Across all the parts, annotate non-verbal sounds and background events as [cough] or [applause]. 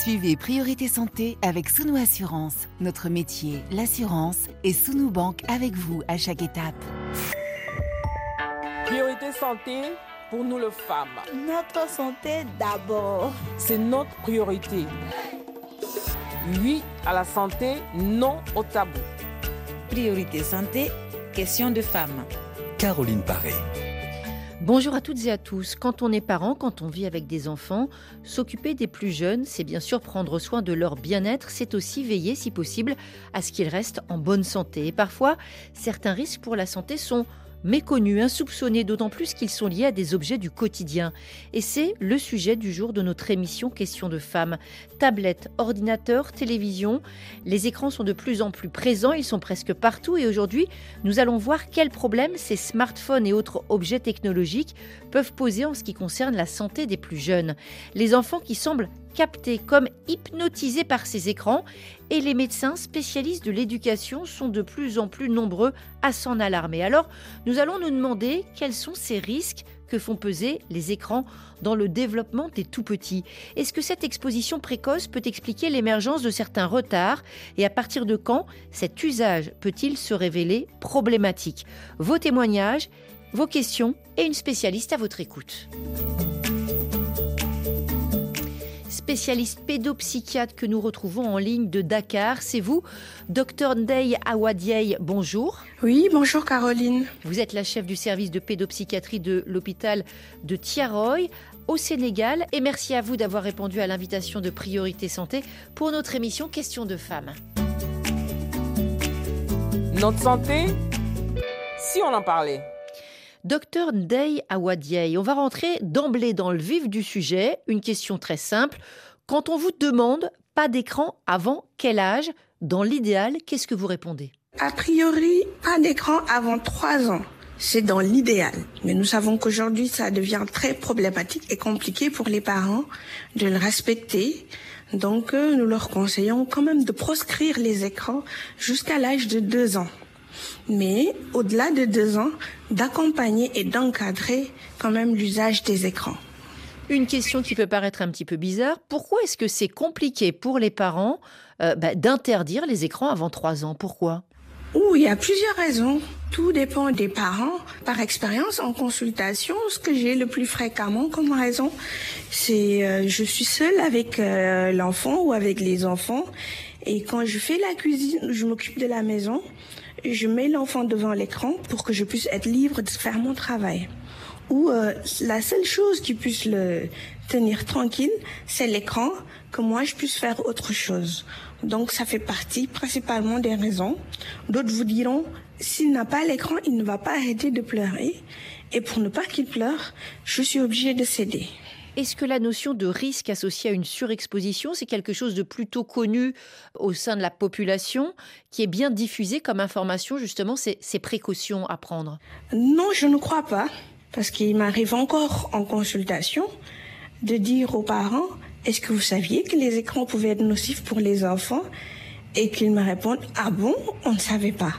Suivez Priorité Santé avec Sounou Assurance. Notre métier, l'assurance, et Sounou Banque avec vous à chaque étape. Priorité Santé pour nous les femmes. Notre santé d'abord. C'est notre priorité. Oui à la santé, non au tabou. Priorité santé, question de femmes. Caroline Paré. Bonjour à toutes et à tous. Quand on est parent, quand on vit avec des enfants, s'occuper des plus jeunes, c'est bien sûr prendre soin de leur bien-être, c'est aussi veiller, si possible, à ce qu'ils restent en bonne santé. Et parfois, certains risques pour la santé sont méconnus, insoupçonnés, d'autant plus qu'ils sont liés à des objets du quotidien. Et c'est le sujet du jour de notre émission Question de femmes. Tablettes, ordinateurs, télévision, les écrans sont de plus en plus présents, ils sont presque partout et aujourd'hui, nous allons voir quels problèmes ces smartphones et autres objets technologiques peuvent poser en ce qui concerne la santé des plus jeunes. Les enfants qui semblent captés comme hypnotisés par ces écrans et les médecins spécialistes de l'éducation sont de plus en plus nombreux à s'en alarmer. Alors, nous allons nous demander quels sont ces risques que font peser les écrans dans le développement des tout petits. Est-ce que cette exposition précoce peut expliquer l'émergence de certains retards et à partir de quand cet usage peut-il se révéler problématique? Vos témoignages, vos questions et une spécialiste à votre écoute spécialiste pédopsychiatre que nous retrouvons en ligne de Dakar. C'est vous, docteur Ndeye Awadieye. Bonjour. Oui, bonjour Caroline. Vous êtes la chef du service de pédopsychiatrie de l'hôpital de Tiaroy au Sénégal. Et merci à vous d'avoir répondu à l'invitation de Priorité Santé pour notre émission Questions de femmes. Notre santé, si on en parlait. Docteur Ndeye Awadieye, on va rentrer d'emblée dans le vif du sujet. Une question très simple. Quand on vous demande pas d'écran avant quel âge Dans l'idéal, qu'est-ce que vous répondez? A priori, pas d'écran avant 3 ans. C'est dans l'idéal. Mais nous savons qu'aujourd'hui, ça devient très problématique et compliqué pour les parents de le respecter. Donc, euh, nous leur conseillons quand même de proscrire les écrans jusqu'à l'âge de 2 ans mais au-delà de deux ans, d'accompagner et d'encadrer quand même l'usage des écrans. Une question qui peut paraître un petit peu bizarre, pourquoi est-ce que c'est compliqué pour les parents euh, bah, d'interdire les écrans avant trois ans? Pourquoi? Ouh, il y a plusieurs raisons. Tout dépend des parents. Par expérience, en consultation, ce que j'ai le plus fréquemment comme raison, c'est euh, je suis seule avec euh, l'enfant ou avec les enfants. Et quand je fais la cuisine, je m'occupe de la maison je mets l'enfant devant l'écran pour que je puisse être libre de faire mon travail. Ou euh, la seule chose qui puisse le tenir tranquille, c'est l'écran, que moi je puisse faire autre chose. Donc ça fait partie principalement des raisons. D'autres vous diront, s'il n'a pas l'écran, il ne va pas arrêter de pleurer. Et pour ne pas qu'il pleure, je suis obligée de céder. Est-ce que la notion de risque associée à une surexposition, c'est quelque chose de plutôt connu au sein de la population, qui est bien diffusé comme information, justement, ces, ces précautions à prendre? Non, je ne crois pas, parce qu'il m'arrive encore en consultation de dire aux parents, est-ce que vous saviez que les écrans pouvaient être nocifs pour les enfants? Et qu'ils me répondent, ah bon, on ne savait pas.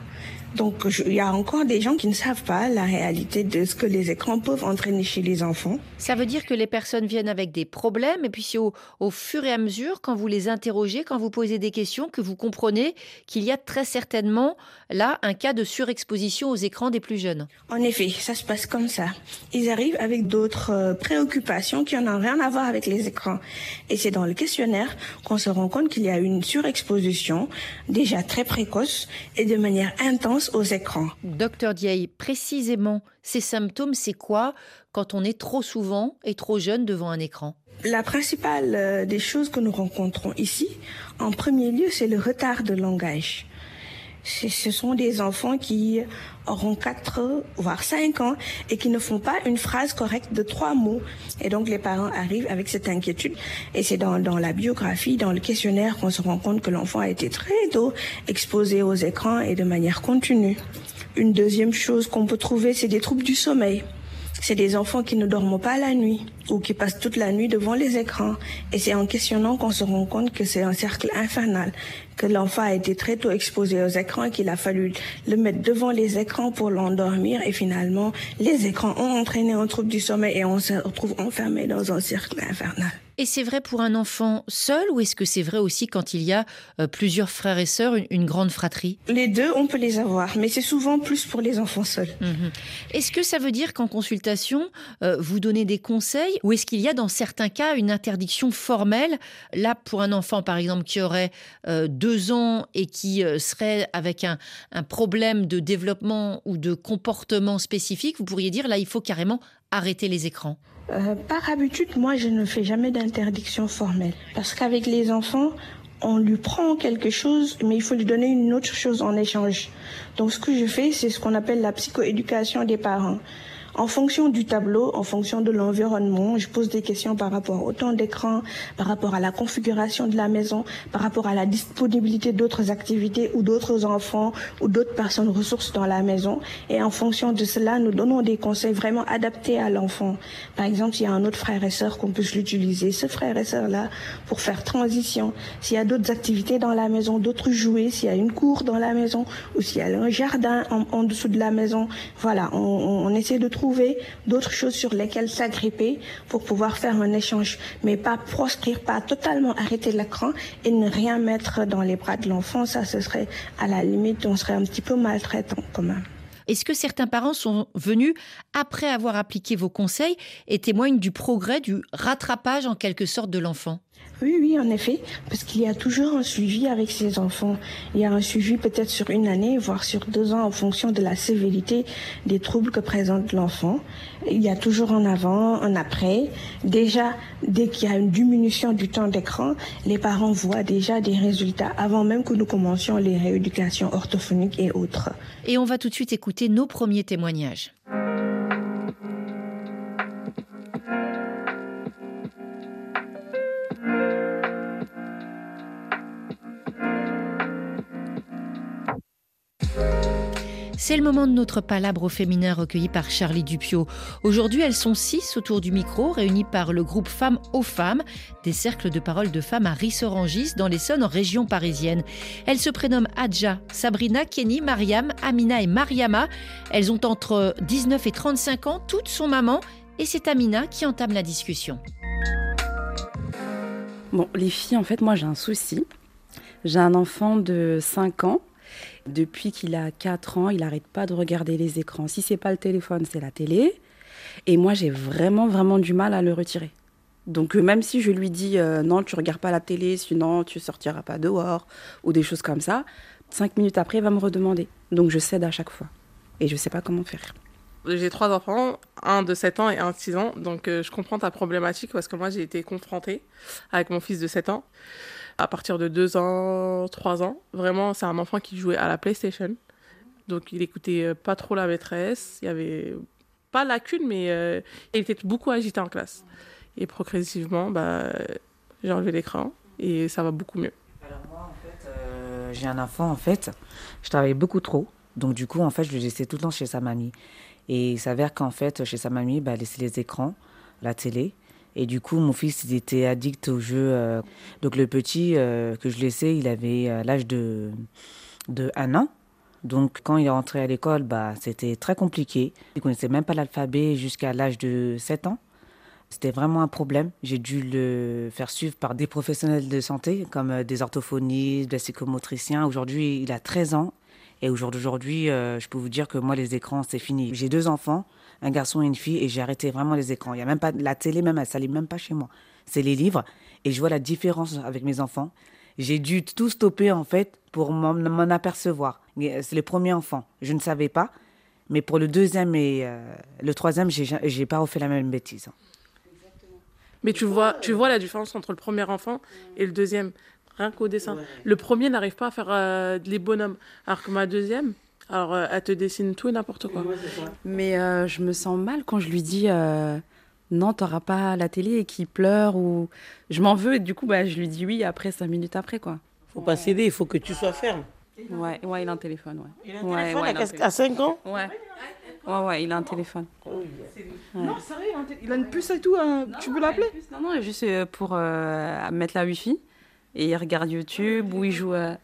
Donc il y a encore des gens qui ne savent pas la réalité de ce que les écrans peuvent entraîner chez les enfants. Ça veut dire que les personnes viennent avec des problèmes et puis c'est au, au, fur et à mesure, quand vous les interrogez, quand vous posez des questions, que vous comprenez qu'il y a très certainement là un cas de surexposition aux écrans des plus jeunes. En effet, ça se passe comme ça. Ils arrivent avec d'autres euh, préoccupations qui n'ont rien à voir avec les écrans. Et c'est dans le questionnaire qu'on se rend compte qu'il y a une surexposition déjà très précoce et de manière intense aux écrans. Docteur Diaye, précisément, ces symptômes, c'est quoi quand on est trop souvent et trop jeune devant un écran? La principale euh, des choses que nous rencontrons ici, en premier lieu, c'est le retard de langage. Ce sont des enfants qui auront 4 voire 5 ans et qui ne font pas une phrase correcte de trois mots. Et donc les parents arrivent avec cette inquiétude. Et c'est dans, dans la biographie, dans le questionnaire qu'on se rend compte que l'enfant a été très tôt exposé aux écrans et de manière continue. Une deuxième chose qu'on peut trouver, c'est des troubles du sommeil. C'est des enfants qui ne dorment pas la nuit ou qui passent toute la nuit devant les écrans. Et c'est en questionnant qu'on se rend compte que c'est un cercle infernal, que l'enfant a été très tôt exposé aux écrans et qu'il a fallu le mettre devant les écrans pour l'endormir. Et finalement, les écrans ont entraîné un trouble du sommeil et on se retrouve enfermé dans un cercle infernal. Et c'est vrai pour un enfant seul ou est-ce que c'est vrai aussi quand il y a euh, plusieurs frères et sœurs, une, grande fratrie? Les deux, on peut les avoir, mais c'est souvent plus pour les enfants seuls. Mhm. Est-ce que ça veut dire qu'en consultation, euh, vous donnez des conseils ou est-ce qu'il y a dans certains cas une interdiction formelle? Là, pour un enfant, par exemple, qui aurait euh, deux ans et qui serait avec un, un problème de développement ou de comportement spécifique, vous pourriez dire là, il faut carrément arrêter les écrans euh, par habitude, moi, je ne fais jamais d'interdiction formelle. Parce qu'avec les enfants, on lui prend quelque chose, mais il faut lui donner une autre chose en échange. Donc, ce que je fais, c'est ce qu'on appelle la psychoéducation des parents. En fonction du tableau, en fonction de l'environnement, je pose des questions par rapport au temps d'écran, par rapport à la configuration de la maison, par rapport à la disponibilité d'autres activités ou d'autres enfants ou d'autres personnes ressources dans la maison. Et en fonction de cela, nous donnons des conseils vraiment adaptés à l'enfant. Par exemple, s'il y a un autre frère et sœur qu'on peut l'utiliser, ce frère et sœur-là, pour faire transition. S'il y a d'autres activités dans la maison, d'autres jouets, s'il y a une cour dans la maison ou s'il y a un jardin en, dessous de la maison, voilà, on, on essaie de trouver trouver d'autres choses sur lesquelles s'agripper pour pouvoir faire un échange, mais pas proscrire, pas totalement arrêter l'écran et ne rien mettre dans les bras de l'enfant. Ça, ce serait à la limite, on serait un petit peu maltraitant quand même. Est-ce que certains parents sont venus après avoir appliqué vos conseils et témoignent du progrès, du rattrapage en quelque sorte de l'enfant? Oui, oui, en effet, parce qu'il y a toujours un suivi avec ces enfants. Il y a un suivi peut-être sur une année, voire sur deux ans, en fonction de la sévérité des troubles que présente l'enfant. Il y a toujours un avant, un après. Déjà, dès qu'il y a une diminution du temps d'écran, les parents voient déjà des résultats avant même que nous commencions les rééducations orthophoniques et autres. Et on va tout de suite écouter nos premiers témoignages. C'est le moment de notre palabre au féminin recueilli par Charlie Dupio. Aujourd'hui, elles sont six autour du micro, réunies par le groupe Femmes aux Femmes, des cercles de parole de femmes à Rissorangis, dans l'Essonne, en région parisienne. Elles se prénomment Adja, Sabrina, Kenny, Mariam, Amina et Mariama. Elles ont entre 19 et 35 ans, toutes sont mamans, et c'est Amina qui entame la discussion. Bon, les filles, en fait, moi j'ai un souci. J'ai un enfant de 5 ans depuis qu'il a 4 ans, il n'arrête pas de regarder les écrans. Si c'est pas le téléphone, c'est la télé. Et moi, j'ai vraiment, vraiment du mal à le retirer. Donc euh, même si je lui dis euh, non, tu regardes pas la télé, sinon tu sortiras pas dehors ou des choses comme ça, cinq minutes après, il va me redemander. Donc je cède à chaque fois. Et je sais pas comment faire. J'ai trois enfants, un de 7 ans et un de 6 ans. Donc euh, je comprends ta problématique parce que moi j'ai été confrontée avec mon fils de 7 ans à partir de 2 ans, 3 ans. Vraiment, c'est un enfant qui jouait à la PlayStation. Donc il écoutait euh, pas trop la maîtresse. Il y avait pas lacune, mais euh, il était beaucoup agité en classe. Et progressivement, bah, j'ai enlevé l'écran et ça va beaucoup mieux. Alors moi, en fait, euh, j'ai un enfant, en fait, je travaillais beaucoup trop. Donc du coup, en fait, je le laissais tout le temps chez sa mamie. Et il s'avère qu'en fait, chez sa mamie, bah, elle laissait les écrans, la télé. Et du coup, mon fils, il était addict au jeu. Euh. donc le petit euh, que je laissais, il avait euh, l'âge de, de un an. Donc quand il est rentré à l'école, bah, c'était très compliqué. Il connaissait même pas l'alphabet jusqu'à l'âge de 7 ans. C'était vraiment un problème. J'ai dû le faire suivre par des professionnels de santé, comme des orthophonistes, des psychomotriciens. Aujourd'hui, il a 13 ans. Et aujourd'hui, je peux vous dire que moi, les écrans, c'est fini. J'ai deux enfants un garçon et une fille et j'ai arrêté vraiment les écrans. Il y a même pas la télé même elle s'allume même pas chez moi. C'est les livres et je vois la différence avec mes enfants. J'ai dû tout stopper en fait pour m'en apercevoir. C'est le premier enfant, je ne savais pas, mais pour le deuxième et euh, le troisième, j'ai pas refait la même bêtise. Mais tu vois, tu vois la différence entre le premier enfant et le deuxième, rien qu'au dessin. Le premier n'arrive pas à faire euh, les bonhommes, alors que ma deuxième, alors, euh, elle te dessine tout et n'importe quoi. Mais euh, je me sens mal quand je lui dis euh, non, t'auras pas la télé et qu'il pleure ou je m'en veux et du coup, bah, je lui dis oui après cinq minutes après quoi. Faut pas céder, il faut que tu sois ferme. Ouais, ouais, il a un téléphone, ouais. Il a un téléphone à, 5 ans Ouais. Ouais, ouais, il a un téléphone. Non, sérieux, il a une puce et tout, hein. tu peux l'appeler Non, non, juste pour mettre la wifi et il regarde YouTube ou il joue. ouais.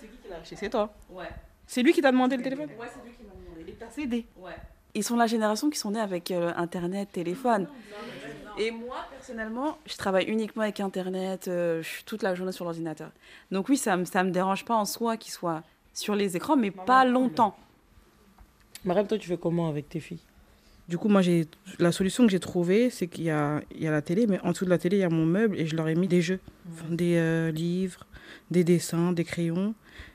C'est qui qui l'a acheté? C'est toi Ouais. C'est lui qui t'a demandé le téléphone Ouais, c'est lui qui m'a demandé. Il t'a cédé Ouais. Ils sont la génération qui sont nés avec euh, Internet, téléphone. Et moi, personnellement, je travaille uniquement avec Internet, euh, je suis toute la journée sur l'ordinateur. Donc oui, ça ne me, ça me dérange pas en soi qu'il soit sur les écrans, mais pas longtemps. Mariam, toi, tu fais comment avec tes filles? Du coup, moi, j'ai la solution que j'ai trouvée, c'est qu'il y a, il y a la télé, mais en dessous de la télé, il y a mon meuble et je leur ai mis des jeux, Enfin, des euh, livres, des dessins, des crayons.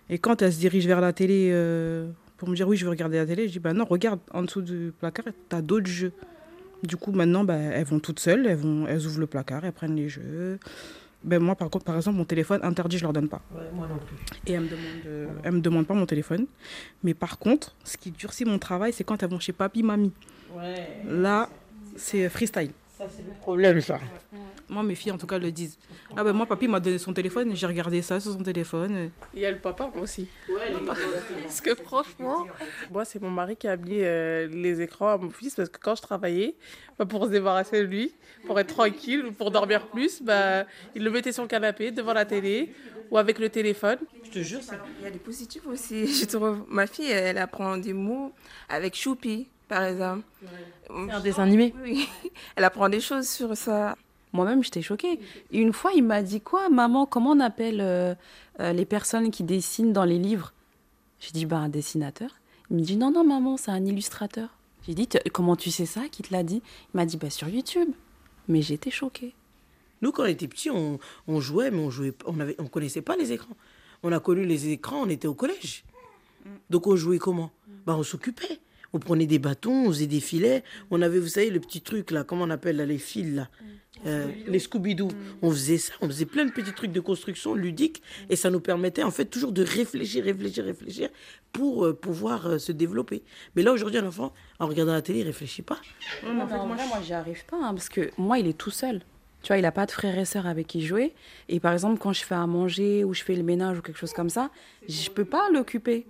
Et quand elles se dirigent vers la télé euh, pour me dire oui, je veux regarder la télé, je dis bah non, regarde en dessous du placard, tu as d'autres jeux. Du coup, maintenant, bah, elles vont toutes seules, elles, vont, elles ouvrent le placard, elles prennent les jeux. Ben, moi, par contre, par exemple, mon téléphone interdit, je leur donne pas. Ouais, moi non plus. Et elles me demandent, euh, elles me demandent pas mon téléphone. Mais par contre, ce qui durcit mon travail, c'est quand elles vont chez papy, mamie. Ouais. Là, c'est freestyle. Ça, c'est le problème, ça. Moi, mes filles, en tout cas, le disent. Ah ben moi, papy m'a donné son téléphone, j'ai regardé ça sur son téléphone. Il y a le papa, moi aussi. Parce [laughs] que franchement, moi, c'est mon mari qui a mis euh, les écrans à mon fils parce que quand je travaillais, bah, pour se débarrasser de lui, pour être tranquille, ou pour dormir plus, bah, il le mettait sur le canapé devant la télé ou avec le téléphone. Je te jure, c'est Il y a des positifs aussi. [laughs] Je trouve, ma fille, elle apprend des mots avec Choupi, par exemple. C'est un dessin animé. Oui, [laughs] elle apprend des choses sur ça. Moi-même, j'étais choquée. Une fois, il m'a dit quoi, maman, comment on appelle euh, euh, les personnes qui dessinent dans les livres? J'ai dit, bah, un dessinateur. Il me dit, non, non, maman, c'est un illustrateur. J'ai dit, comment tu sais ça Qui te l'a dit? Il m'a dit, bah, sur YouTube. Mais j'étais choquée. Nous, quand on était petits, on, on jouait, mais on jouait, on avait, on connaissait pas les écrans. On a connu les écrans, on était au collège. Donc on jouait comment? Bah on s'occupait. On prenait des bâtons, on faisait des filets. On avait, vous savez, le petit truc là, comment on appelle là, les fils là, Euh, les Scooby-Doo. On faisait ça, on faisait plein de petits trucs de construction ludiques et ça nous permettait en fait toujours de réfléchir, réfléchir, réfléchir pour euh, pouvoir euh, se développer. Mais là aujourd'hui, un enfant, en regardant la télé, il réfléchit pas. Non, mais en vrai, moi, j'y arrive pas, hein, parce que moi, il est tout seul. Tu vois, il n'a pas de frères et sœurs avec qui jouer. Et par exemple, quand je fais à manger ou je fais le ménage ou quelque chose comme ça, je peux pas l'occuper.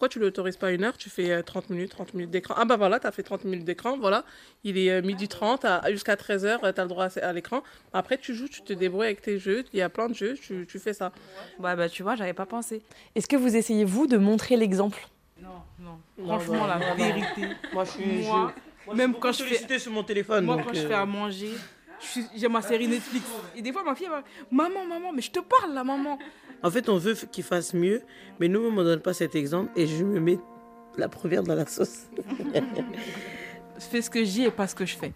Pourquoi tu ne l'autorises pas une heure? Tu fais euh, 30 minutes, 30 minutes d'écran. Ah bah voilà, tu as fait 30 minutes d'écran, voilà. Il est euh, midi 30, à- jusqu'à 13h, tu as le droit à, à l'écran. Après, tu joues, tu te débrouilles avec tes jeux. Il y a plein de jeux, tu, tu fais ça. Ouais, bah, tu vois, j'avais pas pensé. Est-ce que vous essayez, vous, de montrer l'exemple? Non, non. Franchement, la vérité. Moi, je suis. Moi, je- même je quand je fais- sur mon téléphone. Moi, donc, quand je euh, fais à manger, j'ai ma série Netflix. Et des fois, ma fille, va Maman, maman, mais je te parle là, maman. En fait, on veut f- qu'il fasse mieux, mais nous-mêmes, on ne donne pas cet exemple et je me mets la première dans la sauce. Fais ce que je dis et pas ce que je fais.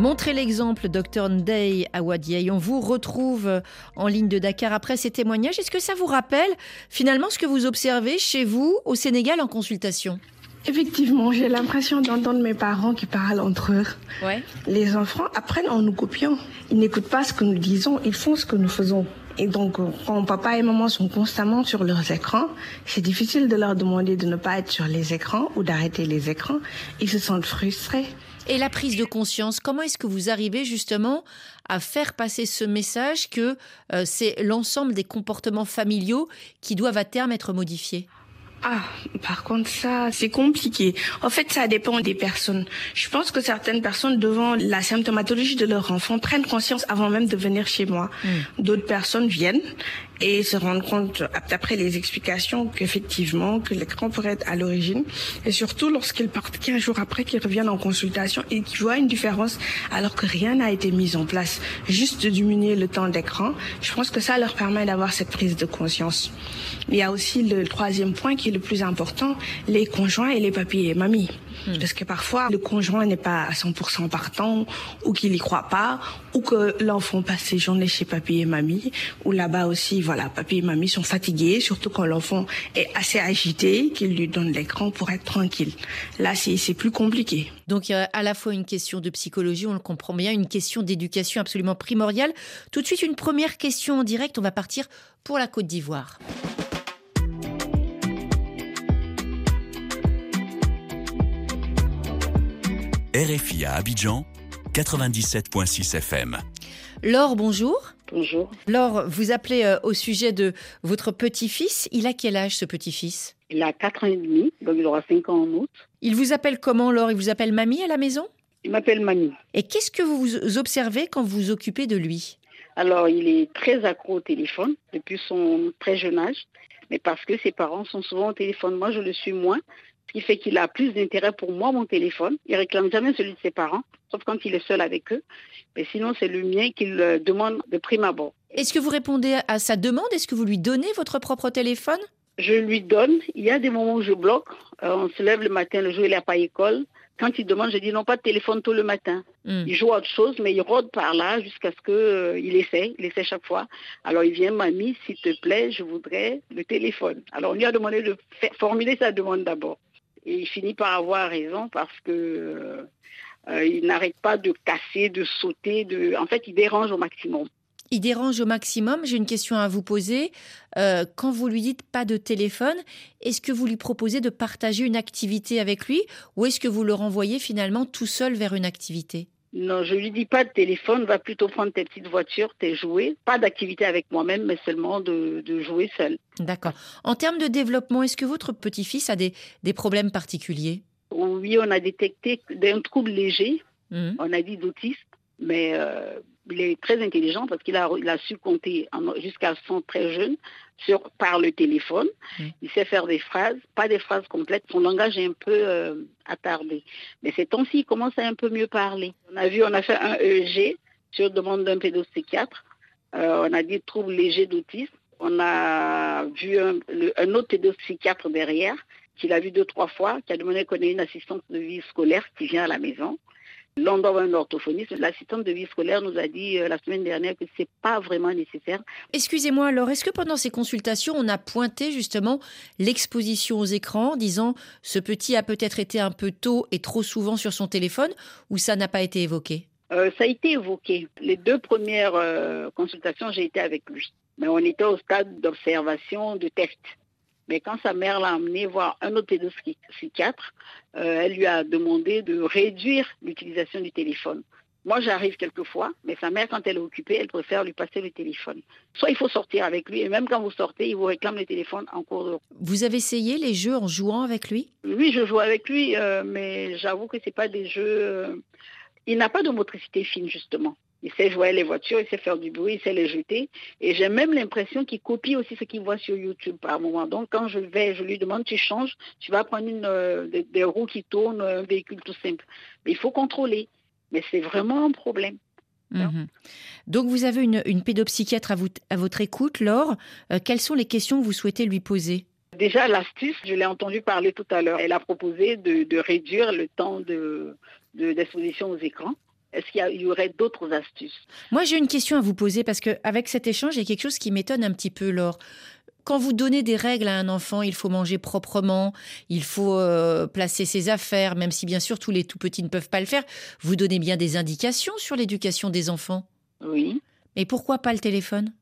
Montrez l'exemple, Dr Ndeye Awadiaye. On vous retrouve en ligne de Dakar après ces témoignages. Est-ce que ça vous rappelle finalement ce que vous observez chez vous au Sénégal en consultation? Effectivement, j'ai l'impression d'entendre mes parents qui parlent entre eux. Ouais. Les enfants apprennent en nous copiant. Ils n'écoutent pas ce que nous disons, ils font ce que nous faisons. Et donc, quand papa et maman sont constamment sur leurs écrans, c'est difficile de leur demander de ne pas être sur les écrans ou d'arrêter les écrans. Ils se sentent frustrés. Et la prise de conscience, comment est-ce que vous arrivez justement à faire passer ce message que euh, c'est l'ensemble des comportements familiaux qui doivent à terme être modifiés? Ah, par contre, ça, c'est compliqué. En fait, ça dépend des personnes. Je pense que certaines personnes, devant la symptomatologie de leur enfant, prennent conscience avant même de venir chez moi. D'autres personnes viennent et se rendent compte, après les explications, qu'effectivement, que l'écran pourrait être à l'origine. Et surtout, lorsqu'ils partent 15 jours après, qu'ils reviennent en consultation et qu'ils voient une différence alors que rien n'a été mis en place. Juste de diminuer le temps d'écran. Je pense que ça leur permet d'avoir cette prise de conscience. Il y a aussi le troisième point qui est le plus important, les conjoints et les papiers et mamies. Parce que parfois, le conjoint n'est pas à 100% partant, ou qu'il y croit pas, ou que l'enfant passe ses journées chez papy et mamie, ou là-bas aussi, voilà, papy et mamie sont fatigués, surtout quand l'enfant est assez agité, qu'ils lui donnent l'écran pour être tranquille. Là, c'est c'est plus compliqué. Donc il y a à la fois une question de psychologie, on le comprend bien, une question d'éducation absolument primordiale. Tout de suite, une première question en direct, on va partir pour la Côte d'Ivoire. RFI à Abidjan, 97.6 FM. Laure, bonjour. Bonjour. Laure, vous appelez euh, au sujet de votre petit-fils. Il a quel âge ce petit-fils? Il a 4 ans et demi, donc il aura 5 ans en août. Il vous appelle comment, Laure? Il vous appelle mamie à la maison? Il m'appelle Manu. Et qu'est-ce que vous observez quand vous vous occupez de lui? Alors, il est très accro au téléphone depuis son très jeune âge, mais parce que ses parents sont souvent au téléphone. Moi, je le suis moins, Ce qui fait qu'il a plus d'intérêt pour moi, mon téléphone. Il réclame jamais celui de ses parents, sauf quand il est seul avec eux. Mais sinon, c'est le mien qu'il euh, demande de prime abord. Est-ce que vous répondez à sa demande? Est-ce que vous lui donnez votre propre téléphone? Je lui donne. Il y a des moments où je bloque. Euh, on se lève le matin, le jour où il n'a pas école. Quand il demande, je dis non, pas de téléphone tout le matin. Hmm. Il joue à autre chose, mais il rôde par là jusqu'à ce qu'il euh, il essaie. Il essaie chaque fois. Alors il vient, mamie, s'il te plaît, je voudrais le téléphone. Alors on lui a demandé de faire- formuler sa demande d'abord. Et il finit par avoir raison parce que euh, euh, il n'arrête pas de casser, de sauter. De... En fait, il dérange au maximum. Il dérange au maximum. J'ai une question à vous poser. Euh, quand vous lui dites pas de téléphone, est-ce que vous lui proposez de partager une activité avec lui ou est-ce que vous le renvoyez finalement tout seul vers une activité? Non, je lui dis pas de téléphone, va plutôt prendre tes petites voitures, tes jouets. Pas d'activité avec moi-même, mais seulement de, de jouer seul. D'accord. En termes de développement, est-ce que votre petit-fils a des, des problèmes particuliers? Oui, on a détecté un trouble léger, Mhm. on a dit d'autisme, mais euh, il est très intelligent parce qu'il a, su compter jusqu'à son très jeune sur, par le téléphone. Il sait faire des phrases, pas des phrases complètes. Son langage est un peu euh, attardé. Mais ces temps-ci, il commence à un peu mieux parler. On a vu, on a fait un EEG sur demande d'un pédopsychiatre. Euh, on a dit trouble léger d'autisme. On a vu un, le- un autre pédopsychiatre derrière, qu'il a vu deux, trois fois, qui a demandé qu'on ait une assistante de vie scolaire qui vient à la maison. Avoir un orthophoniste. L'assistante de vie scolaire nous a dit euh, la semaine dernière que c'est pas vraiment nécessaire. Excusez-moi, alors est-ce que pendant ces consultations, on a pointé justement l'exposition aux écrans, disant ce petit a peut-être été un peu tôt et trop souvent sur son téléphone, ou ça n'a pas été évoqué? Euh, ça a été évoqué. Les deux premières euh, consultations, j'ai été avec lui. Mais on était au stade d'observation, de test. Mais quand sa mère l'a emmené voir un autre pédopsychiatre, euh, elle lui a demandé de réduire l'utilisation du téléphone. Moi, j'arrive quelquefois, mais sa mère, quand elle est occupée, elle préfère lui passer le téléphone. Soit il faut sortir avec lui, et même quand vous sortez, il vous réclame le téléphone en cours de route. Vous avez essayé les jeux en jouant avec lui? Oui, je joue avec lui, euh, mais j'avoue que c'est pas des jeux. euh, Il n'a pas de motricité fine justement. Il sait jouer les voitures, il sait faire du bruit, il sait les jeter. Et j'ai même l'impression qu'il copie aussi ce qu'il voit sur YouTube par moment. Donc quand je vais, je lui demande, tu changes, tu vas prendre une, euh, des, des roues qui tournent, un véhicule tout simple. Mais il faut contrôler. Mais c'est vraiment un problème. Mhm. Donc vous avez une, une pédopsychiatre à, vous- à votre écoute, Laure. Euh, quelles sont les questions que vous souhaitez lui poser? Déjà, l'astuce, je l'ai entendu parler tout à l'heure. Elle a proposé de, de réduire le temps de- de- d'exposition aux écrans. Est-ce qu'il y, aurait d'autres astuces? Moi, j'ai une question à vous poser parce que avec cet échange, il y a quelque chose qui m'étonne un petit peu, Laure. Quand vous donnez des règles à un enfant, il faut manger proprement, il faut euh, placer ses affaires, même si bien sûr tous les tout petits ne peuvent pas le faire. Vous donnez bien des indications sur l'éducation des enfants? Oui. Et pourquoi pas le téléphone?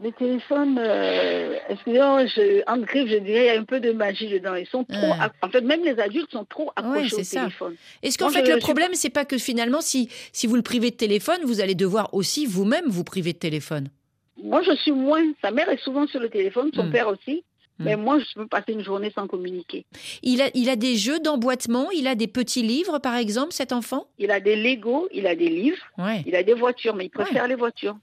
Les téléphones, euh, excusez-moi, je, en griffe, je dirais, il y a un peu de magie dedans. Ils sont trop, Ah. en fait, même les adultes sont trop Ouais, accrochés c'est au ça. téléphone. Est-ce qu'en fait je- le problème, c'est pas que finalement, si, si vous le privez de téléphone, vous allez devoir aussi vous-même vous priver de téléphone? Moi, je suis moins. Sa mère est souvent sur le téléphone, son Mm. père aussi. Mm. Mais moi, je peux passer une journée sans communiquer. il a, il a des jeux d'emboîtement, il a des petits livres, par exemple, cet enfant? Il a des Lego, il a des livres, Ouais. il a des voitures, mais il préfère les voitures.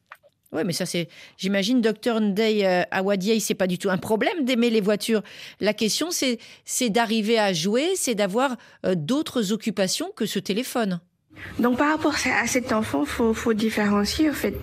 Oui, mais ça, c'est. J'imagine, docteur Ndei euh, Awadiei, c'est pas du tout un problème d'aimer les voitures. La question, c'est, c'est d'arriver à jouer, c'est d'avoir euh, d'autres occupations que ce téléphone. Donc par rapport à cet enfant, faut faut différencier en fait.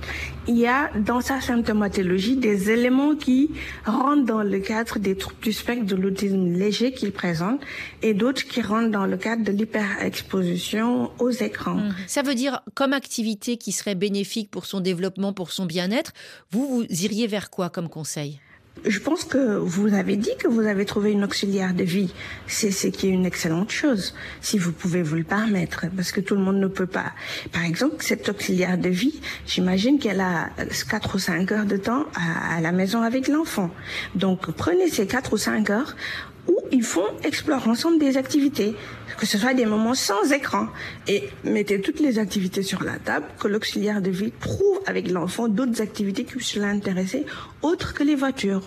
Il y a dans sa symptomatologie des éléments qui rentrent dans le cadre des troubles du spectre de l'autisme léger qu'il présente et d'autres qui rentrent dans le cadre de l'hyperexposition aux écrans. Ça veut dire, comme activité qui serait bénéfique pour son développement, pour son bien-être, vous, vous iriez vers quoi comme conseil? Je pense que vous avez dit que vous avez trouvé une auxiliaire de vie. C'est ce qui est une excellente chose, si vous pouvez vous le permettre, parce que tout le monde ne peut pas. Par exemple, cette auxiliaire de vie, j'imagine qu'elle a 4 ou 5 heures de temps à, la maison avec l'enfant. Donc prenez ces 4 ou 5 heures où ils font, explorent ensemble des activités, que ce soit des moments sans écran, et mettez toutes les activités sur la table, que l'auxiliaire de vie trouve avec l'enfant d'autres activités qui puissent l'intéresser, autres que les voitures.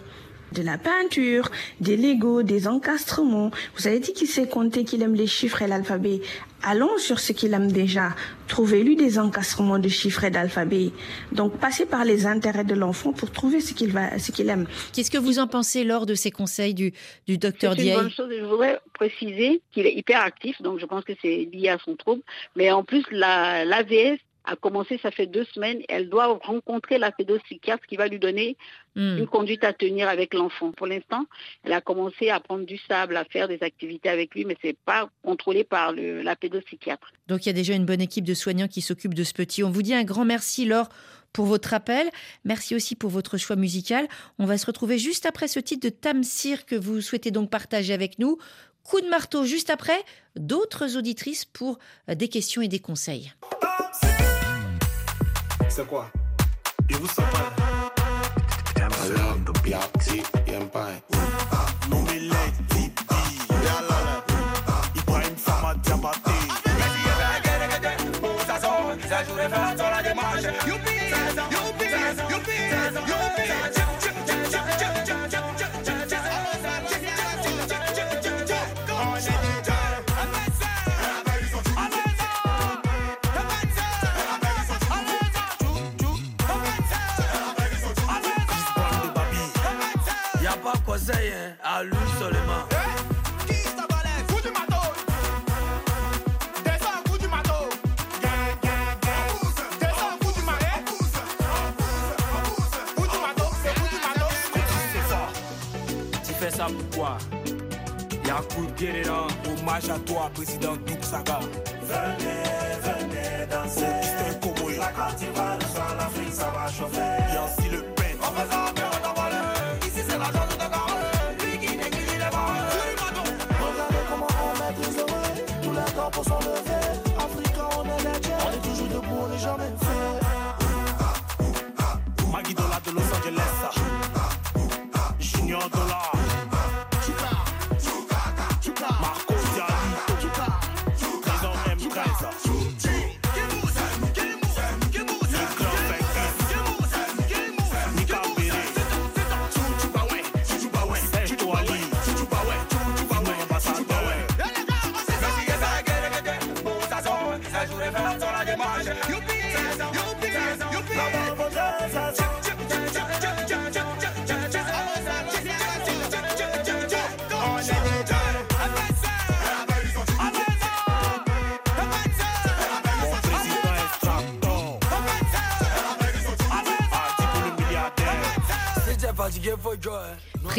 de la peinture, des Legos, des encastrements. Vous avez dit qu'il sait compter, qu'il aime les chiffres et l'alphabet. Allons sur ce qu'il aime déjà. Trouvez-lui des encastrements de chiffres et d'alphabet. Donc, passez par les intérêts de l'enfant pour trouver ce qu'il va, ce qu'il aime. Qu'est-ce que vous en pensez lors de ces conseils du, du docteur C'est une Diaye bonne chose. Je voudrais préciser qu'il est hyper actif, donc je pense que c'est lié à son trouble. Mais en plus, la, l'AVS a commencé, ça fait deux semaines. Elle doit rencontrer la pédopsychiatre qui va lui donner Hmm. une conduite à tenir avec l'enfant. Pour l'instant, elle a commencé à prendre du sable, à faire des activités avec lui, mais c'est pas contrôlé par le, la pédopsychiatre. Donc il y a déjà une bonne équipe de soignants qui s'occupent de ce petit. On vous dit un grand merci Laure pour votre appel. Merci aussi pour votre choix musical. On va se retrouver juste après ce titre de Tamsir que vous souhaitez donc partager avec nous. Coup de marteau juste après, d'autres auditrices pour euh, des questions et des conseils. c'est quoi Et vous savez Ibrahim Samad Diabaté. Ça pourquoi Y'a coup de guérilla. Hommage à toi, président Douk Saga. Venez, venez danser. La Côte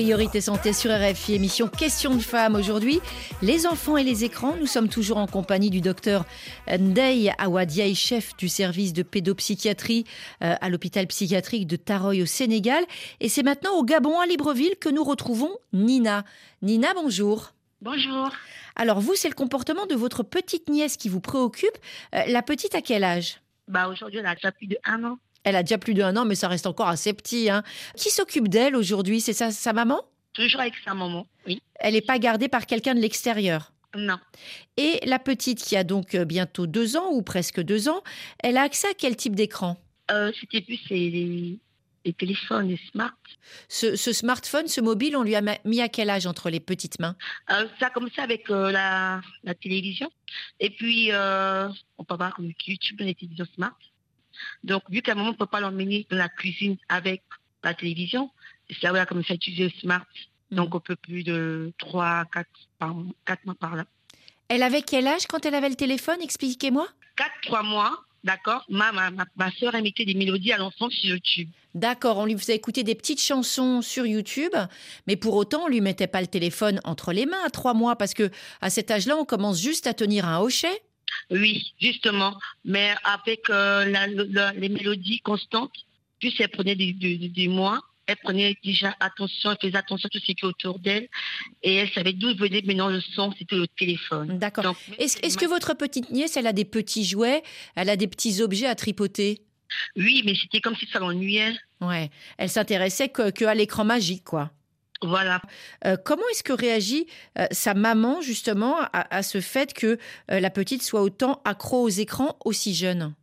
Priorité santé sur RFI, émission Question de femmes aujourd'hui. Les enfants et les écrans, nous sommes toujours en compagnie du docteur Ndeye Awadiaï, chef du service de pédopsychiatrie euh, à l'hôpital psychiatrique de Taroy au Sénégal. Et c'est maintenant au Gabon, à Libreville, que nous retrouvons Nina. Nina, bonjour. Bonjour. Alors vous, c'est le comportement de votre petite nièce qui vous préoccupe. Euh, la petite à quel âge? Bah aujourd'hui, elle a déjà plus de un an. Elle a déjà plus d'un an, mais ça reste encore assez petit. hein. Qui s'occupe d'elle aujourd'hui? C'est sa, sa maman? Toujours avec sa maman, oui. Elle n'est pas gardée par quelqu'un de l'extérieur? Non. Et la petite qui a donc euh, bientôt deux ans ou presque deux ans, elle a accès à quel type d'écran? Euh, C'était plus les, téléphones, les smart. ce, ce smartphone, ce mobile, on lui a mis à quel âge entre les petites mains? Euh, ça a commencé avec euh, la, la télévision. Et puis, on peut voir YouTube, les télévisions smart. Donc, vu qu'à un moment, on ne peut pas l'emmener dans la cuisine avec la télévision, c'est là où elle a commencé à utiliser le smart. Donc, on peut plus de 3, 4, par, 4 mois par là. Elle avait quel âge quand elle avait le téléphone? Expliquez-moi. 4, 3 mois, d'accord Ma, ma, ma, ma soeur émettait des mélodies à l'enfant sur YouTube. D'accord, on lui faisait écouter des petites chansons sur YouTube, mais pour autant, on lui mettait pas le téléphone entre les mains à trois mois, parce que à cet âge-là, on commence juste à tenir un hochet. Oui, justement. Mais avec euh, la- la- les mélodies constantes, plus elle prenait des mois, elle prenait déjà attention, elle faisait attention à tout ce qui est autour d'elle. Et elle savait d'où venait maintenant le son, c'était le téléphone. D'accord. Est-ce est-ce que votre petite nièce, elle a des petits jouets, elle a des petits objets à tripoter? Oui, mais c'était comme si ça l'ennuyait. Ouais. Elle s'intéressait que, que à l'écran magique, quoi. Voilà. Euh, comment est-ce que réagit euh, sa maman justement à, à ce fait que euh, la petite soit autant accro aux écrans aussi jeune?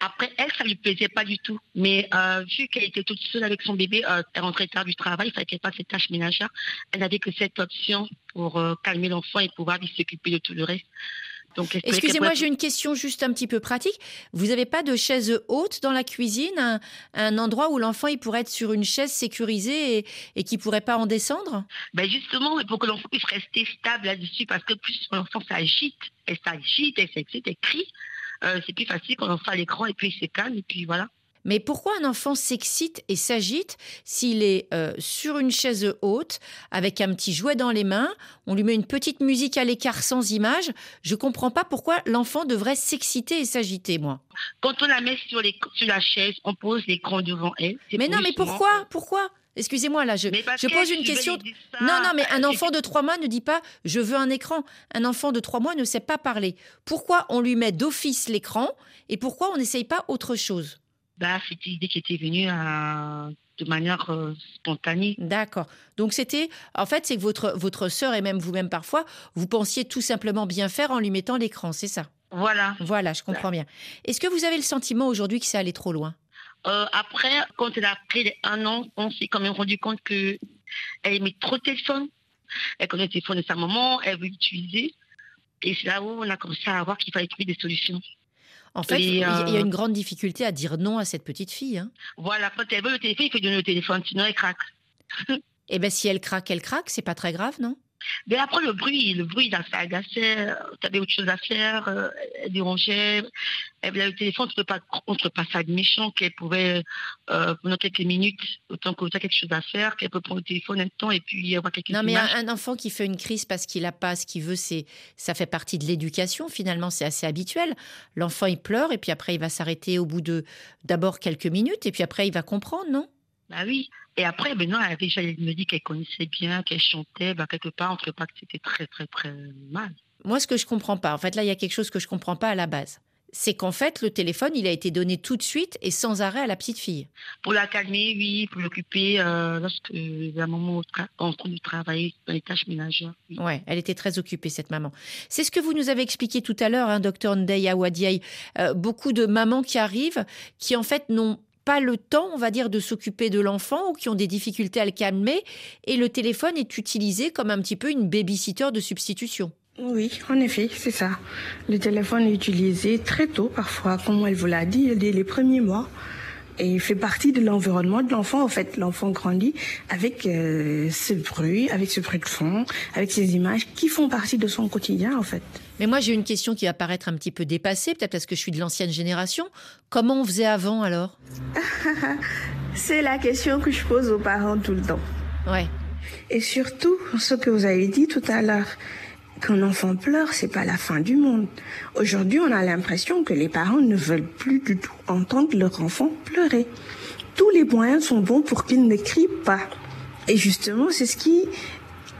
Après, elle, ça lui plaisait pas du tout. Mais euh, vu qu'elle était toute seule avec son bébé, euh, elle rentrait tard du travail, il fallait qu'elle fasse ses tâches ménagères. Elle n'avait que cette option pour euh, calmer l'enfant et pouvoir lui s'occuper de tout le reste. Excusez-moi, j'ai une question juste un petit peu pratique. Vous n'avez pas de chaise haute dans la cuisine, un, un endroit où l'enfant il pourrait être sur une chaise sécurisée et, et qui pourrait pas en descendre? Ben justement, pour que l'enfant puisse rester stable là-dessus, parce que plus l'enfant s'agite, elle s'agite, elle s'excite, elle crie, euh, c'est plus facile quand l'enfant à l'écran et puis il se calme et puis voilà. Mais pourquoi un enfant s'excite et s'agite s'il est euh, sur une chaise haute avec un petit jouet dans les mains On lui met une petite musique à l'écart sans image? Je comprends pas pourquoi l'enfant devrait s'exciter et s'agiter, moi. Quand on la met sur, les, sur la chaise, on pose l'écran devant elle. Mais non, mais pourquoi? Pourquoi? Excusez-moi, là, je, je pose une question. Non, non, mais un enfant de trois mois ne dit pas je veux un écran. Un enfant de trois mois ne sait pas parler. Pourquoi on lui met d'office l'écran et pourquoi on n'essaye pas autre chose? Bah, c'était l'idée qui était venue à- de manière euh, spontanée. D'accord. Donc c'était, en fait, c'est que votre votre sœur et même vous-même parfois, vous pensiez tout simplement bien faire en lui mettant l'écran, c'est ça? Voilà. Voilà, je comprends bien. Est-ce que vous avez le sentiment aujourd'hui que c'est allé trop loin? Euh, après, quand elle a pris un an, on s'est quand même rendu compte que elle aimait trop le téléphone. Elle connaît le téléphone de sa maman, elle veut l'utiliser. Et c'est là où on a commencé à voir qu'il fallait trouver des solutions. En fait, il y a- il y a euh, une grande difficulté à dire non à cette petite fille. Hein. Voilà, quand elle veut le téléphone, il faut donner le téléphone, sinon elle craque. Eh ben, si elle craque, elle craque, c'est pas très grave, non? Mais après, le bruit, le bruit, ça agaçait. Tu avais autre chose à faire, euh, elle dérangeait. Elle voulait le téléphone, on ne pas, pas ça de méchant, qu'elle pouvait, euh, pendant quelques minutes, autant que tu as quelque chose à faire, qu'elle peut prendre le téléphone un temps et puis avoir quelques Non, mais images. un enfant qui fait une crise parce qu'il n'a pas ce qu'il veut, c'est ça fait partie de l'éducation. Finalement, c'est assez habituel. L'enfant, il pleure et puis après, il va s'arrêter au bout de d'abord quelques minutes et puis après, il va comprendre, non? Bah oui. Et après, avait déjà, elle me dit qu'elle connaissait bien, qu'elle chantait, bah, quelque part, on ne trouvait pas que c'était très, très, très mal. Moi, ce que je comprends pas, en fait, là, il y a quelque chose que je comprends pas à la base. C'est qu'en fait, le téléphone, il a été donné tout de suite et sans arrêt à la petite fille. Pour la calmer, oui, pour l'occuper euh, lorsque la maman est en train de travailler dans les tâches ménagères. oui. Ouais, elle était très occupée, cette maman. C'est ce que vous nous avez expliqué tout à l'heure, hein, docteur Ndeye Awadiaye. Euh, beaucoup de mamans qui arrivent, qui en fait n'ont pas le temps, on va dire, de s'occuper de l'enfant ou qui ont des difficultés à le calmer. Et le téléphone est utilisé comme un petit peu une babysitter de substitution. Oui, en effet, c'est ça. Le téléphone est utilisé très tôt, parfois, comme elle vous l'a dit, dès les premiers mois. Et il fait partie de l'environnement de l'enfant. En fait, l'enfant grandit avec euh, ce bruit, avec ce bruit de fond, avec ces images qui font partie de son quotidien, en fait. Mais moi, j'ai une question qui va paraître un petit peu dépassée, peut-être parce que je suis de l'ancienne génération. Comment on faisait avant alors? [laughs] C'est la question que je pose aux parents tout le temps. Ouais. Et surtout, ce que vous avez dit tout à l'heure, qu'un enfant pleure, c'est pas la fin du monde. Aujourd'hui, on a l'impression que les parents ne veulent plus du tout entendre leur enfant pleurer. Tous les moyens sont bons pour qu'il ne crie pas. Et justement, c'est ce qui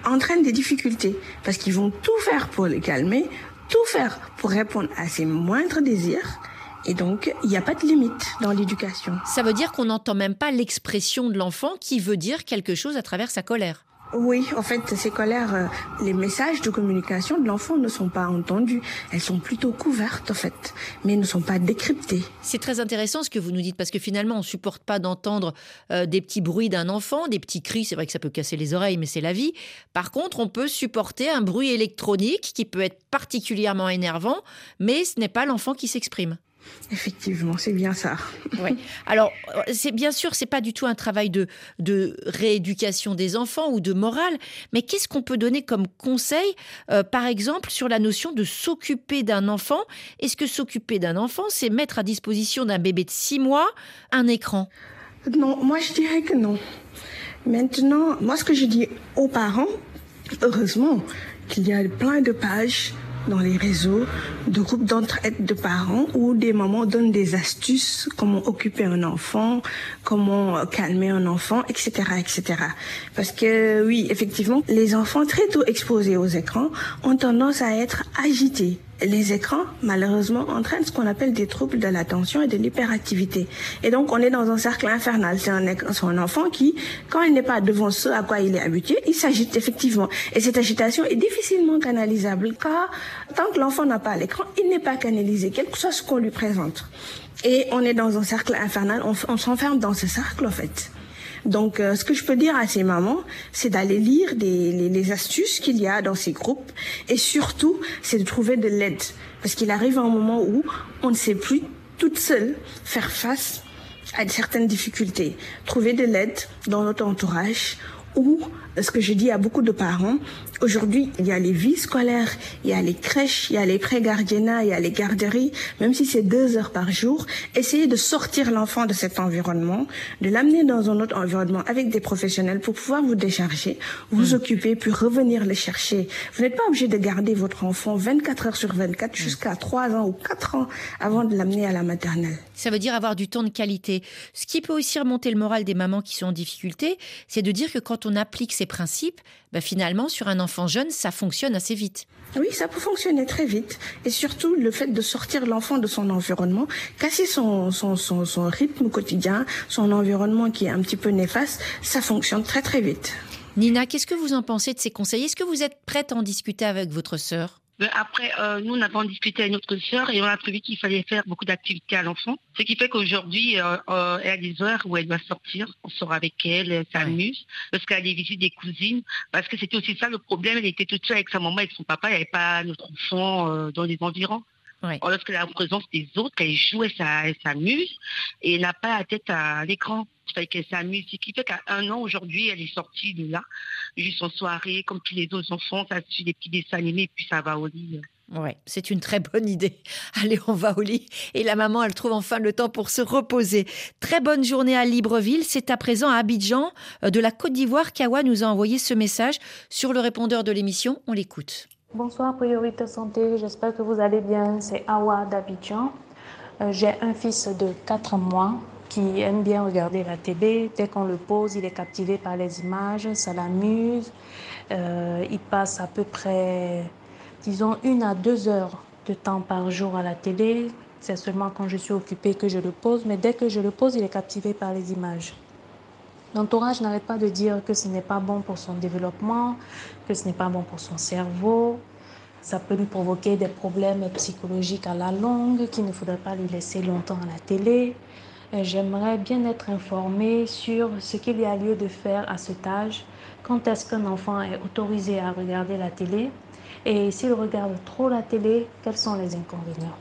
entraîne des difficultés. Parce qu'ils vont tout faire pour le calmer, tout faire pour répondre à ses moindres désirs. Et donc, il n'y a pas de limite dans l'éducation. Ça veut dire qu'on n'entend même pas l'expression de l'enfant qui veut dire quelque chose à travers sa colère. Oui, en fait, ces colères, euh, les messages de communication de l'enfant ne sont pas entendus. Elles sont plutôt couvertes, en fait, mais ne sont pas décryptées. C'est très intéressant ce que vous nous dites parce que finalement, on supporte pas d'entendre euh, des petits bruits d'un enfant, des petits cris. C'est vrai que ça peut casser les oreilles, mais c'est la vie. Par contre, on peut supporter un bruit électronique qui peut être particulièrement énervant, mais ce n'est pas l'enfant qui s'exprime. Effectivement, c'est bien ça. Ouais. Alors, c'est bien sûr, c'est pas du tout un travail de, de rééducation des enfants ou de morale, mais qu'est-ce qu'on peut donner comme conseil, euh, par exemple, sur la notion de s'occuper d'un enfant? Est-ce que s'occuper d'un enfant, c'est mettre à disposition d'un bébé de six mois un écran? Non, moi je dirais que non. Maintenant, moi ce que je dis aux parents, heureusement qu'il y a plein de pages dans les réseaux de groupes d'entraide de parents où des mamans donnent des astuces, comment occuper un enfant, comment calmer un enfant, etc., etc. Parce que oui, effectivement, les enfants très tôt exposés aux écrans ont tendance à être agités. Les écrans, malheureusement, entraînent ce qu'on appelle des troubles de l'attention et de l'hyperactivité. Et donc, on est dans un cercle infernal. C'est un, un, enfant qui, quand il n'est pas devant ce à quoi il est habitué, il s'agite effectivement. Et cette agitation est difficilement canalisable, car tant que l'enfant n'a pas l'écran, il n'est pas canalisé, quel que soit ce qu'on lui présente. Et on est dans un cercle infernal, on, on s'enferme dans ce cercle, en fait. Donc, euh, ce que je peux dire à ces mamans, c'est d'aller lire des, les, les astuces qu'il y a dans ces groupes et surtout, c'est de trouver de l'aide. Parce qu'il arrive un moment où on ne sait plus toute seule faire face à certaines difficultés. Trouver de l'aide dans notre entourage ou, ce que je dis à beaucoup de parents, aujourd'hui, il y a les vies scolaires, il y a les crèches, il y a les pré-gardiennats, il y a les garderies, même si c'est deux heures par jour, essayez de sortir l'enfant de cet environnement, de l'amener dans un autre environnement avec des professionnels pour pouvoir vous décharger, vous occuper, puis revenir le chercher. Vous n'êtes pas obligé de garder votre enfant 24 heures sur 24 jusqu'à 3 ans ou 4 ans avant de l'amener à la maternelle. Ça veut dire avoir du temps de qualité. Ce qui peut aussi remonter le moral des mamans qui sont en difficulté, c'est de dire que quand on applique ces principes, bah finalement, sur un enfant jeune, ça fonctionne assez vite. Oui, ça peut fonctionner très vite. Et surtout, le fait de sortir l'enfant de son environnement, casser son, son, son, son rythme quotidien, son environnement qui est un petit peu néfaste, ça fonctionne très très vite. Nina, qu'est-ce que vous en pensez de ces conseils? Est-ce que vous êtes prête à en discuter avec votre sœur? Après, euh, nous, on discuté avec notre sœur et on a prévu qu'il fallait faire beaucoup d'activités à l'enfant. Ce qui fait qu'aujourd'hui, euh, euh, elle a des heures où elle doit sortir. On sort avec elle, elle s'amuse. Parce qu'elle a des visites des cousines. Parce que c'était aussi ça le problème. Elle était toute seule avec sa maman et son papa. Il n'y avait pas notre enfant dans les environs. Ouais. Lorsqu'elle a la présence des autres, elle joue, elle s'amuse et n'a pas la tête à l'écran. C'est qu'elle s'amuse. Ce qui fait qu'à un an, aujourd'hui, elle est sortie de là, juste en soirée, comme tous les autres enfants, ça suit des petits dessins animés, puis ça va au lit. Ouais, c'est une très bonne idée. [laughs] Allez, on va au lit. Et la maman, elle trouve enfin le temps pour se reposer. Très bonne journée à Libreville. C'est à présent à Abidjan, de la Côte d'Ivoire, qu'Awa nous a envoyé ce message sur le répondeur de l'émission. On l'écoute. Bonsoir Priorité Santé, j'espère que vous allez bien. C'est Awa d'Abidjan. Euh, J'ai un fils de 4 mois qui aime bien regarder la télé. Dès qu'on le pose, il est captivé par les images, ça l'amuse. Euh, il passe à peu près, disons, une à deux heures de temps par jour à la télé. C'est seulement quand je suis occupée que je le pose, mais dès que je le pose, il est captivé par les images. L'entourage n'arrête pas de dire que ce n'est pas bon pour son développement, que ce n'est pas bon pour son cerveau. Ça peut lui provoquer des problèmes psychologiques à la longue qu'il ne faudrait pas lui laisser longtemps à la télé. J'aimerais bien être informée sur ce qu'il y a lieu de faire à cet âge, quand est-ce qu'un enfant est autorisé à regarder la télé? Et s'il regarde trop la télé, quels sont les inconvénients?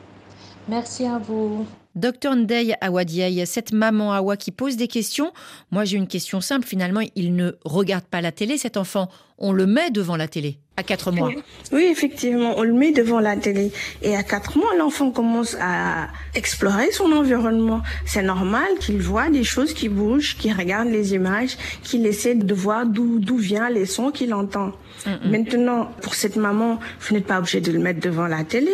Merci à vous. Docteur Ndeye Awadiaï, cette maman Awa qui pose des questions. Moi, j'ai une question simple. Finalement, il ne regarde pas la télé, cet enfant. On le met devant la télé à 4 mois. Oui, effectivement, on le met devant la télé. Et à 4 mois, l'enfant commence à explorer son environnement. C'est normal qu'il voit des choses qui bougent, qu'il regarde les images, qu'il essaie de voir d'où d'où viennent les sons qu'il entend. Mm, Maintenant, pour cette maman, vous n'êtes pas obligé de le mettre devant la télé.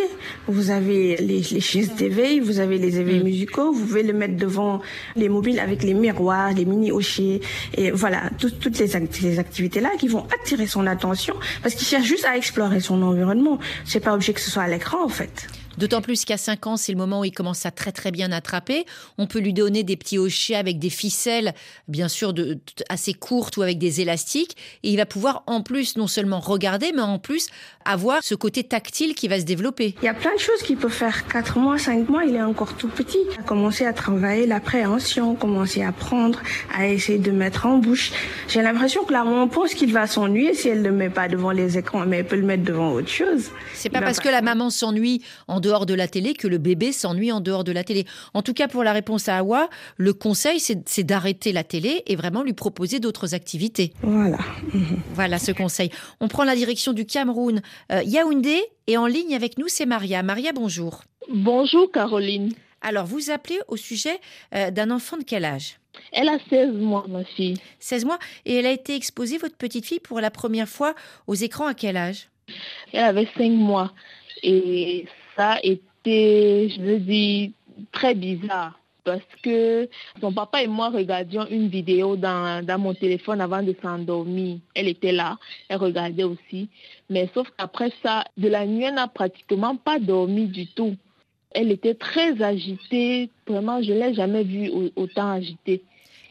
Vous avez les, les chaises d'éveil, vous avez les éveils musicaux, vous pouvez le mettre devant les mobiles avec les miroirs, les mini hochets, et voilà, tout- toutes les, act- activités-là qui vont attirer son attention parce qu'il cherche juste à explorer son environnement. C'est pas obligé que ce soit à l'écran, en fait. D'autant plus qu'à 5 ans, c'est le moment où il commence à très très bien attraper. On peut lui donner des petits hochets avec des ficelles, bien sûr, assez courtes ou avec des élastiques. Et il va pouvoir en plus non seulement regarder, mais en plus avoir ce côté tactile qui va se développer. Il y a plein de choses qu'il peut faire. 4 mois, 5 mois, il est encore tout petit. Il a commencé à travailler l'appréhension, commencer à apprendre, à essayer de mettre en bouche. J'ai l'impression que la maman pense qu'il va s'ennuyer si elle ne le met pas devant les écrans, mais elle peut le mettre devant autre chose. C'est pas parce que la maman s'ennuie en dehors de la télé que le bébé s'ennuie en dehors de la télé. En tout cas, pour la réponse à Awa, le conseil, c'est c'est d'arrêter la télé et vraiment lui proposer d'autres activités. Voilà. Voilà ce conseil. On prend la direction du Cameroun, euh, Yaoundé, et en ligne avec nous, c'est Maria. Maria, bonjour. Bonjour Caroline. Alors, vous appelez au sujet euh, d'un enfant de quel âge? Elle a 16 mois, ma fille. 16 mois. Et elle a été exposée, votre petite fille, pour la première fois aux écrans à quel âge? Elle avait 5 mois. Et ça a été, je veux dire, très bizarre. Parce que son papa et moi regardions une vidéo dans, dans mon téléphone avant de s'endormir. Elle était là, elle regardait aussi. Mais sauf qu'après ça, de la nuit, elle n'a pratiquement pas dormi du tout. Elle était très agitée. Vraiment, je ne l'ai jamais vue autant agitée.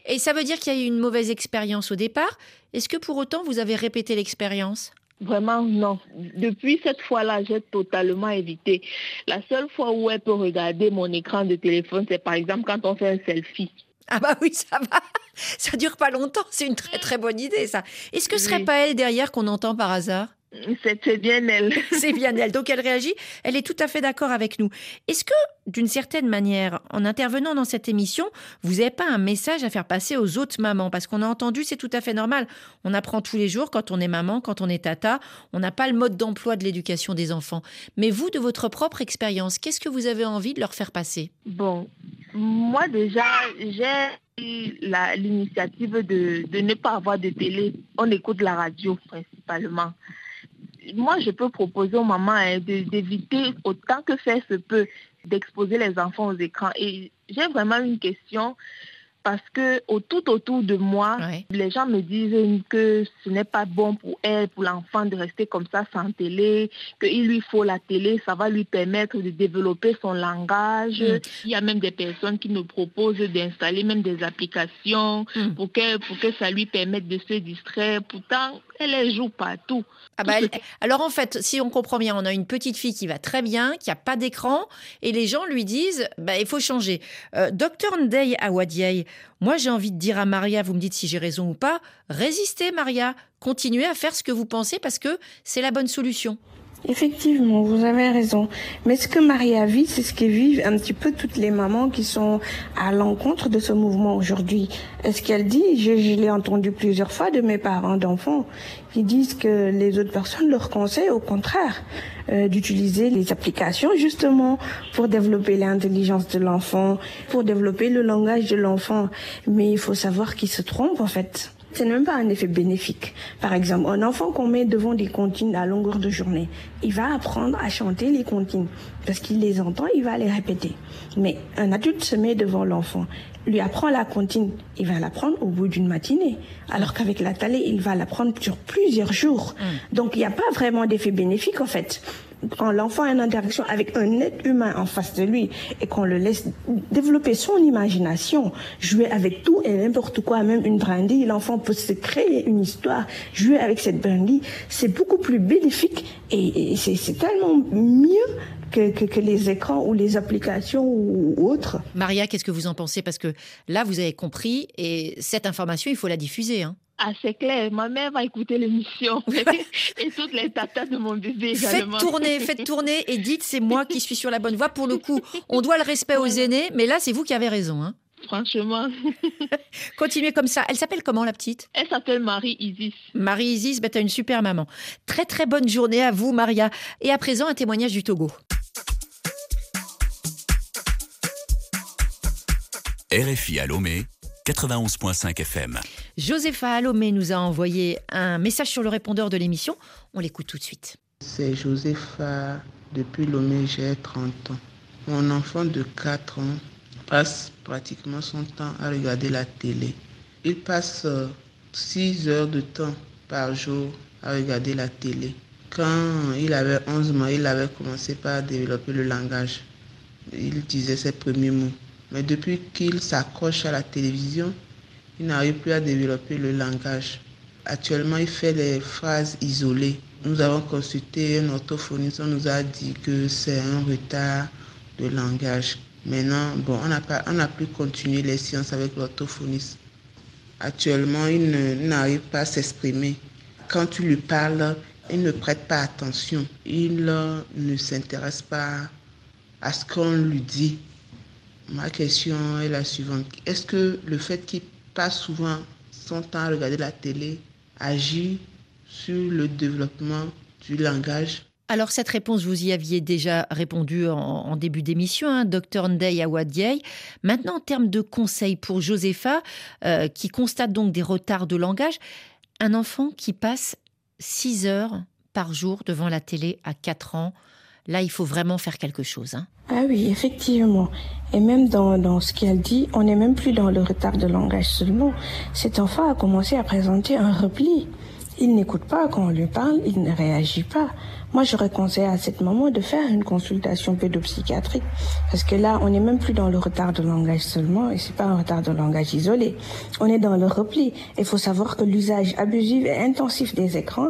Et ça veut dire qu'il y a eu une mauvaise expérience au départ. Est-ce que pour autant vous avez répété l'expérience? Vraiment, non. Depuis cette fois-là, j'ai totalement évité. La seule fois où elle peut regarder mon écran de téléphone, c'est par exemple quand on fait un selfie. Ah bah oui, ça va. Ça dure pas longtemps. C'est une très très bonne idée, ça. Est-ce que ce serait pas elle derrière qu'on entend par hasard? C'est bien elle. [laughs] C'est bien elle. Donc elle réagit. Elle est tout à fait d'accord avec nous. Est-ce que, d'une certaine manière, en intervenant dans cette émission, vous n'avez pas un message à faire passer aux autres mamans? Parce qu'on a entendu, c'est tout à fait normal. On apprend tous les jours quand on est maman, quand on est tata. On n'a pas le mode d'emploi de l'éducation des enfants. Mais vous, de votre propre expérience, qu'est-ce que vous avez envie de leur faire passer? Bon, moi déjà, j'ai l'initiative de, de ne pas avoir de télé. On écoute la radio principalement moi, je peux proposer aux mamans hein, d'éviter autant que faire se peut d'exposer les enfants aux écrans. Et j'ai vraiment une question parce que tout autour de moi, les gens me disent que ce n'est pas bon pour elle, pour l'enfant de rester comme ça sans télé, qu'il lui faut la télé, ça va lui permettre de développer son langage. Mm. Il y a même des personnes qui me proposent d'installer même des applications mm. pour, que, pour que ça lui permette de se distraire. Pourtant, elle les joue partout. Ah bah, alors en fait, si on comprend bien, on a une petite fille qui va très bien, qui a pas d'écran, et les gens lui disent, bah, il faut changer. Euh, Docteur Ndei Awadiaï, moi j'ai envie de dire à Maria, vous me dites si j'ai raison ou pas, résistez Maria, continuez à faire ce que vous pensez parce que c'est la bonne solution. Effectivement, vous avez raison. Mais ce que Maria vit, c'est ce que vivent un petit peu toutes les mamans qui sont à l'encontre de ce mouvement aujourd'hui. Est-ce qu'elle dit, je, l'ai entendu plusieurs fois de mes parents d'enfants, qui disent que les autres personnes leur conseillent au contraire euh, d'utiliser les applications justement pour développer l'intelligence de l'enfant, pour développer le langage de l'enfant. Mais il faut savoir qu'ils se trompent en fait ce n'est même pas un effet bénéfique. Par exemple, un enfant qu'on met devant des comptines à longueur de journée, il va apprendre à chanter les comptines parce qu'il les entend, il va les répéter. Mais un adulte se met devant l'enfant, lui apprend la comptine, il va l'apprendre au bout d'une matinée, alors qu'avec la télé, il va l'apprendre sur plusieurs jours. Mm. Donc il n'y a pas vraiment d'effet bénéfique en fait quand l'enfant a une interaction avec un être humain en face de lui et qu'on le laisse développer son imagination, jouer avec tout et n'importe quoi, même une brindille, l'enfant peut se créer une histoire, jouer avec cette brindille, c'est beaucoup plus bénéfique et, c'est tellement mieux que, les écrans ou les applications ou, autres. Maria, qu'est-ce que vous en pensez? Parce que là, vous avez compris et cette information, il faut la diffuser. Hein. Ah, c'est clair. Ma mère va écouter l'émission. [laughs] et toutes les tatas de mon bébé également. Faites tourner, faites tourner et dites c'est moi qui suis sur la bonne voie. Pour le coup, on doit le respect aux aînés, mais là, c'est vous qui avez raison. Hein. Franchement. [laughs] Continuez comme ça. Elle s'appelle comment la petite? Elle s'appelle Marie Isis. Marie Isis, bah, tu as une super maman. Très très bonne journée à vous, Maria. Et à présent, un témoignage du Togo. RFI à Lomé 91.5 FM. Josepha Alomé nous a envoyé un message sur le répondeur de l'émission. On l'écoute tout de suite. C'est Josepha, depuis Lomé, j'ai 30 ans. Mon enfant de 4 ans passe pratiquement son temps à regarder la télé. Il passe 6 euh, heures de temps par jour à regarder la télé. Quand il avait 11 mois, il avait commencé par développer le langage. Il disait ses premiers mots. Mais depuis qu'il s'accroche à la télévision, il n'arrive plus à développer le langage. Actuellement, il fait les phrases isolées. Nous avons consulté un orthophoniste, on nous a dit que c'est un retard de langage. Maintenant, bon, on n'a on n'a plus continué les sciences avec l'orthophoniste. Actuellement, il n'arrive pas à s'exprimer. Quand tu lui parles, il ne prête pas attention. Il ne s'intéresse pas à ce qu'on lui dit. Ma question est la suivante. Est-ce que le fait qu'il passe souvent son temps à regarder la télé agit sur le développement du langage? Alors cette réponse, vous y aviez déjà répondu en, début d'émission, hein, Dr Ndei Awadiei. Maintenant, en termes de conseils pour Josepha, euh, qui constate donc des retards de langage, un enfant qui passe 6 heures par jour devant la télé à 4 ans, là, il faut vraiment faire quelque chose. Hein. Ah oui, effectivement. Et même dans, dans ce qu'elle dit, on n'est même plus dans le retard de langage seulement. Cet enfant a commencé à présenter un repli. Il n'écoute pas quand on lui parle, il ne réagit pas. Moi, j'aurais conseillé à cette maman de faire une consultation pédopsychiatrique. Parce que là, on n'est même plus dans le retard de langage seulement, et c'est pas un retard de langage isolé. On est dans le repli. Il faut savoir que l'usage abusif et intensif des écrans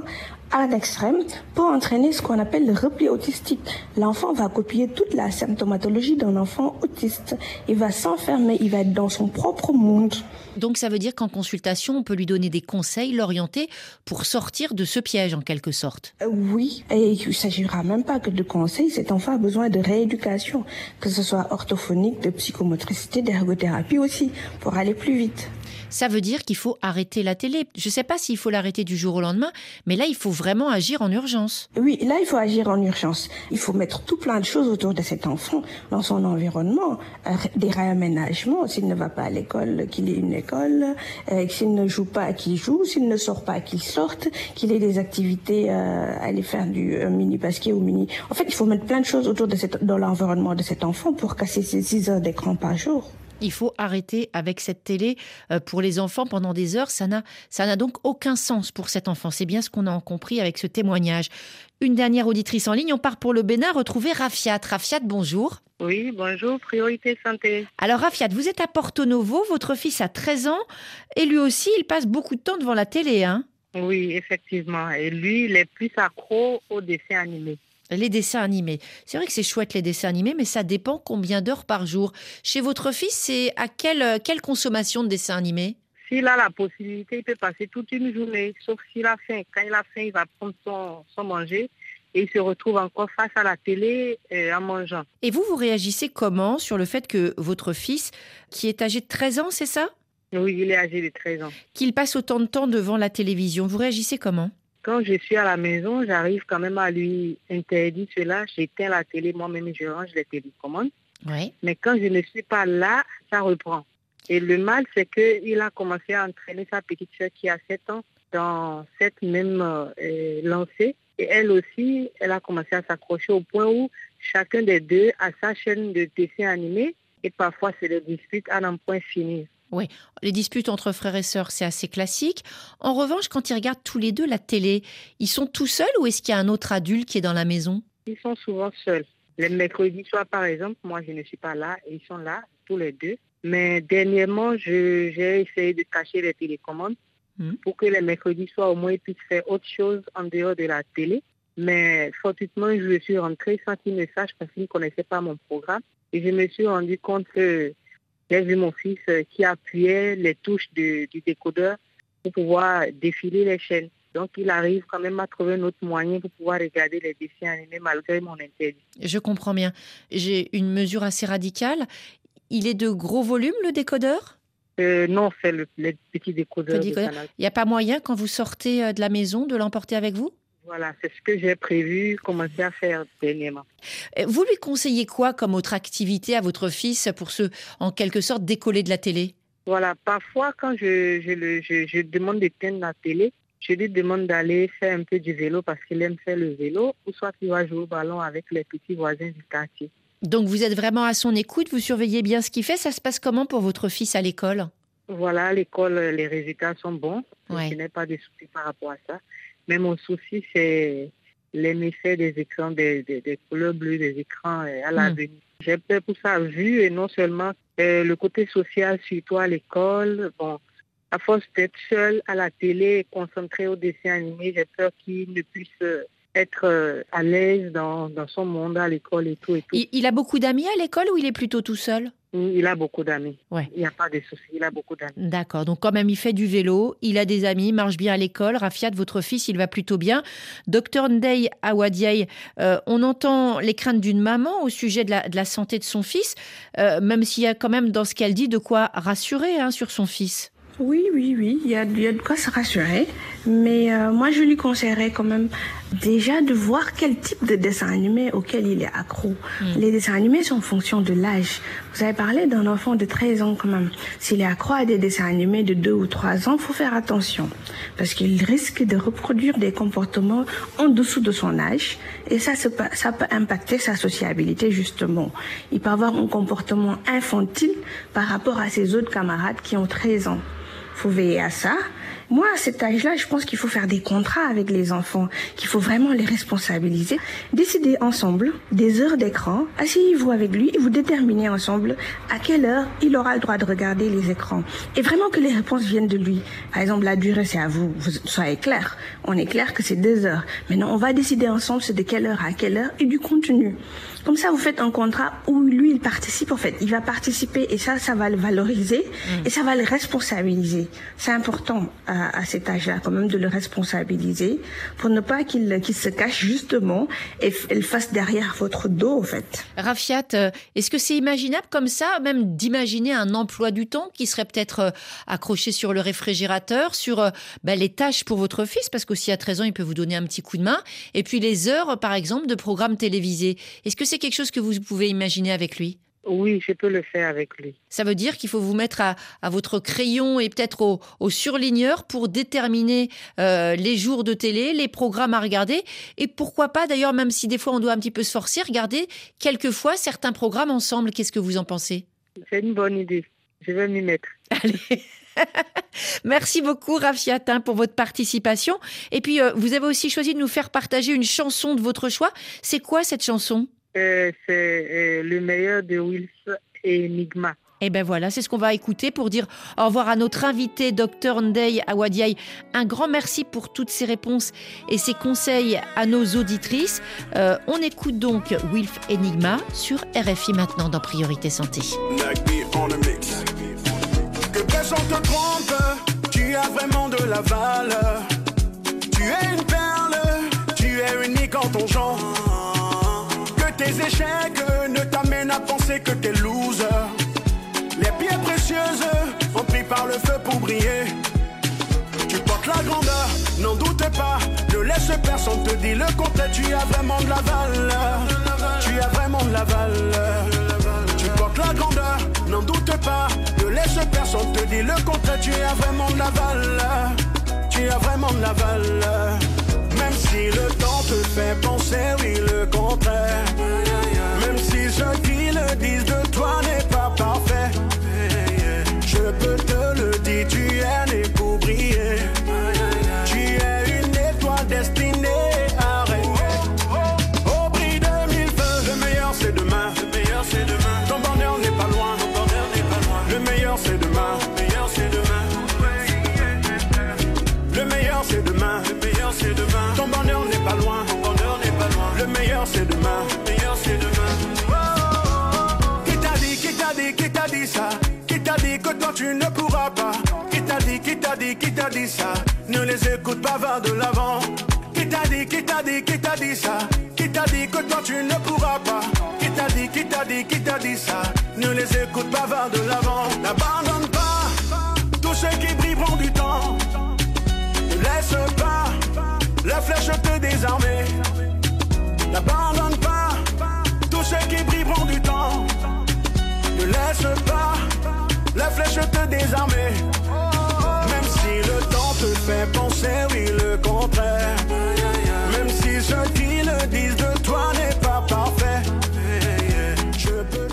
à l'extrême peut entraîner ce qu'on appelle le repli autistique. L'enfant va copier toute la symptomatologie d'un enfant autiste. Il va s'enfermer, il va être dans son propre monde. Donc ça veut dire qu'en consultation, on peut lui donner des conseils, l'orienter pour sortir de ce piège en quelque sorte. Euh, oui, et il ne s'agira même pas que de conseils. Cet enfant a besoin de rééducation, que ce soit orthophonique, de psychomotricité, d'ergothérapie aussi, pour aller plus vite ça veut dire qu'il faut arrêter la télé. Je ne sais pas s'il faut l'arrêter du jour au lendemain, mais là, il faut vraiment agir en urgence. Oui, là, il faut agir en urgence. Il faut mettre tout plein de choses autour de cet enfant, dans son environnement, euh, des réaménagements. S'il ne va pas à l'école, qu'il ait une école, euh, s'il ne joue pas, qu'il joue, s'il ne sort pas, qu'il sorte, qu'il ait des activités, euh, aller faire du mini basket ou mini. En fait, il faut mettre plein de choses autour de cette, dans l'environnement de cet enfant pour casser ces 6 heures d'écran par jour. Il faut arrêter avec cette télé euh, pour les enfants pendant des heures. Ça n'a, ça n'a donc aucun sens pour cet enfant. C'est bien ce qu'on a compris avec ce témoignage. Une dernière auditrice en ligne. On part pour le Bénin retrouver Rafiat. Rafiat, bonjour. Oui, bonjour, priorité santé. Alors Rafiat, vous êtes à Porto Novo, votre fils a 13 ans et lui aussi, il passe beaucoup de temps devant la télé. Hein? Oui, effectivement. Et lui, il est plus accro aux dessins animés. Les dessins animés. C'est vrai que c'est chouette les dessins animés, mais ça dépend combien d'heures par jour. Chez votre fils, c'est à quelle, quelle consommation de dessins animés? S'il a la possibilité, il peut passer toute une journée, sauf s'il a faim. Quand il a faim, il va prendre son, manger et il se retrouve encore face à la télé euh, en mangeant. Et vous, vous réagissez comment sur le fait que votre fils, qui est âgé de 13 ans, c'est ça? Oui, il est âgé de 13 ans. Qu'il passe autant de temps devant la télévision, vous réagissez comment? Quand je suis à la maison, j'arrive quand même à lui interdire cela. J'éteins la télé, moi-même je range les télécommandes. Mais quand je ne suis pas là, ça reprend. Et le mal, c'est qu'il a commencé à entraîner sa petite soeur qui a 7 ans dans cette même euh, lancée. Et elle aussi, elle a commencé à s'accrocher au point où chacun des deux a sa chaîne de dessins animés et parfois c'est des disputes à n'en point finir. Oui, les disputes entre frères et sœurs, c'est assez classique. En revanche, quand ils regardent tous les deux la télé, ils sont tout seuls ou est-ce qu'il y a un autre adulte qui est dans la maison? Ils sont souvent seuls. Les mercredis soirs, par exemple, moi, je ne suis pas là et ils sont là, tous les deux. Mais dernièrement, j'ai essayé de cacher les télécommandes hmm. pour que les mercredis soirs, au moins, ils puissent faire autre chose en dehors de la télé. Mais fortuitement, je suis rentrée sans qu'ils ne sachent parce qu'ils ne connaissaient pas mon programme. Et je me suis rendu compte que j'ai vu mon fils euh, qui appuyait les touches du décodeur pour pouvoir défiler les chaînes. Donc, il arrive quand même à trouver un autre moyen pour pouvoir regarder les dessins animés malgré mon interdit. Je comprends bien. J'ai une mesure assez radicale. Il est de gros volume, le décodeur? Euh, Non, c'est le, petit décodeur. Il n'y a pas moyen, quand vous sortez euh, de la maison, de l'emporter avec vous? Voilà, c'est ce que j'ai prévu commencer à faire dernièrement. Vous lui conseillez quoi comme autre activité à votre fils pour se, en quelque sorte, décoller de la télé? Voilà, parfois quand je, je, je, demande d'éteindre la télé, je lui demande d'aller faire un peu du vélo parce qu'il aime faire le vélo, ou soit qu'il va jouer au ballon avec les petits voisins du quartier. Donc vous êtes vraiment à son écoute, vous surveillez bien ce qu'il fait. Ça se passe comment pour votre fils à l'école? Voilà, à l'école, les résultats sont bons. Je n'ai pas de soucis par rapport à ça. Mais mon souci, c'est l'effet des écrans, des, des, couleurs bleues des écrans euh, à l'avenir. Hmm. J'ai peur pour ça, vu et non seulement euh, le côté social, surtout à l'école. Bon, à force d'être seul à la télé, concentré au dessin animé, j'ai peur qu'il ne puisse euh, être à l'aise dans, dans, son monde à l'école et tout. Et tout. il a beaucoup d'amis à l'école ou il est plutôt tout seul? Il a beaucoup d'amis. Ouais. Il n'y a pas de soucis, il a beaucoup d'amis. D'accord, donc quand même il fait du vélo, il a des amis, marche bien à l'école. Rafiat, votre fils, il va plutôt bien. Docteur Ndei Awadiaï, euh, on entend les craintes d'une maman au sujet de la, santé de son fils, euh, même s'il y a quand même dans ce qu'elle dit de quoi rassurer hein, sur son fils. Oui, oui, oui, il y a, de quoi se rassurer. Mais euh, moi, je lui conseillerais quand même déjà de voir quel type de dessin animé auquel il est accro. Les dessins animés sont en fonction de l'âge. Vous avez parlé d'un enfant de 13 ans quand même. S'il est accro à des dessins animés de 2 ou 3 ans, faut faire attention. Parce qu'il risque de reproduire des comportements en dessous de son âge. Et ça, ça peut, ça peut impacter sa sociabilité justement. Il peut avoir un comportement infantile par rapport à ses autres camarades qui ont 13 ans. Faut veiller à ça. Moi, à cet âge-là, je pense qu'il faut faire des contrats avec les enfants, qu'il faut vraiment les responsabiliser. Décider ensemble des heures d'écran. Asseyez-vous avec lui et vous déterminez ensemble à quelle heure il aura le droit de regarder les écrans. Et vraiment que les réponses viennent de lui. Par exemple, la durée, c'est à vous. Vous soyez clair. On est clair que c'est deux heures. Maintenant, on va décider ensemble c'est de quelle heure à quelle heure et du contenu. Comme ça, vous faites un contrat où lui, il participe, en fait. Il va participer et ça, ça va le valoriser et ça va le responsabiliser. C'est important à, à cet âge-là, quand même, de le responsabiliser pour ne pas qu'il qu'il se cache justement et, le fasse derrière votre dos, en fait. Rafiat, euh, est-ce que c'est imaginable comme ça, même d'imaginer un emploi du temps qui serait peut-être euh, accroché sur le réfrigérateur, sur bah, les tâches pour votre fils, parce qu'aussi à 13 ans, il peut vous donner un petit coup de main, et puis les heures, par exemple, de programmes télévisés. Est-ce que c'est quelque chose que vous pouvez imaginer avec lui? Oui, je peux le faire avec lui. Ça veut dire qu'il faut vous mettre à, à votre crayon et peut-être au, au surligneur pour déterminer euh, les jours de télé, les programmes à regarder. Et pourquoi pas, d'ailleurs, même si des fois on doit un petit peu se forcer, regarder quelquefois certains programmes ensemble. Qu'est-ce que vous en pensez? C'est une bonne idée. Je vais m'y mettre. [laughs] Merci beaucoup, Rafiatin, pour votre participation. Et puis, euh, vous avez aussi choisi de nous faire partager une chanson de votre choix. C'est quoi cette chanson? Euh, c'est euh, le meilleur de Wills et Enigma. Eh ben voilà, c'est ce qu'on va écouter pour dire au revoir à notre invité, Dr Ndei Awadiaï. Un grand merci pour toutes ces réponses et ces conseils à nos auditrices. Euh, on écoute donc Wilf Enigma sur RFI maintenant dans Priorité Santé. Nagby on the mix. Que personne te trompe, tu as vraiment de la valeur. Tu es une échecs ne t'amènent à penser que t'es loser. Les pierres précieuses sont pris par le feu pour briller. Tu portes la grandeur, n'en doute pas. Ne laisse personne te dire le contraire. Tu as vraiment de la valeur. Tu as vraiment de la valeur. Tu portes la grandeur, n'en doute pas. Ne laisse personne te dire le contraire. Tu as vraiment de la valeur. Tu as vraiment de la valeur. Le temps te fait penser, oui, le contraire. Même si ceux qui le disent que toi tu ne pourras pas. Qui t'a dit, qui t'a dit, qui t'a dit ça? Ne les écoute pas, va de l'avant. Qui t'a dit, qui t'a dit, qui t'a dit ça? Qui t'a dit que toi tu ne pourras pas? Qui t'a dit, qui t'a dit, qui t'a dit ça? Ne les écoute pas, va de l'avant. N'abandonne pas Tous ceux qui prend du temps. Ne laisse pas La flèche te désarmer. N'abandonne pas Tous ceux qui prend du temps. Ne laisse pas la flèche te désarmer. Même si le temps te fait penser, oui, le contraire. Même si ceux qui le disent de toi n'est pas parfait.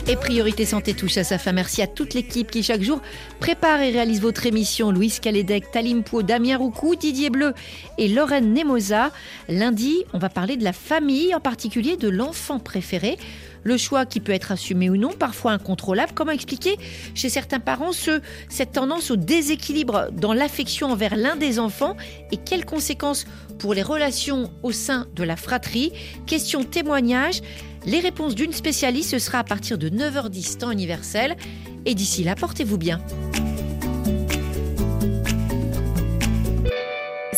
Et Priorité Santé touche à sa fin. Merci à toute l'équipe qui chaque jour prépare et réalise votre émission. Louise Calédec, Talim Pau, Damien Roucou, Didier Bleu et Lorraine Nemoza. Lundi, on va parler de la famille, en particulier de l'enfant préféré. Le choix qui peut être assumé ou non, parfois incontrôlable. Comment expliquer chez certains parents ce, cette tendance au déséquilibre dans l'affection envers l'un des enfants et quelles conséquences pour les relations au sein de la fratrie? Question témoignage. Les réponses d'une spécialiste, ce sera à partir de 9h10 temps universel. Et d'ici là, portez-vous bien.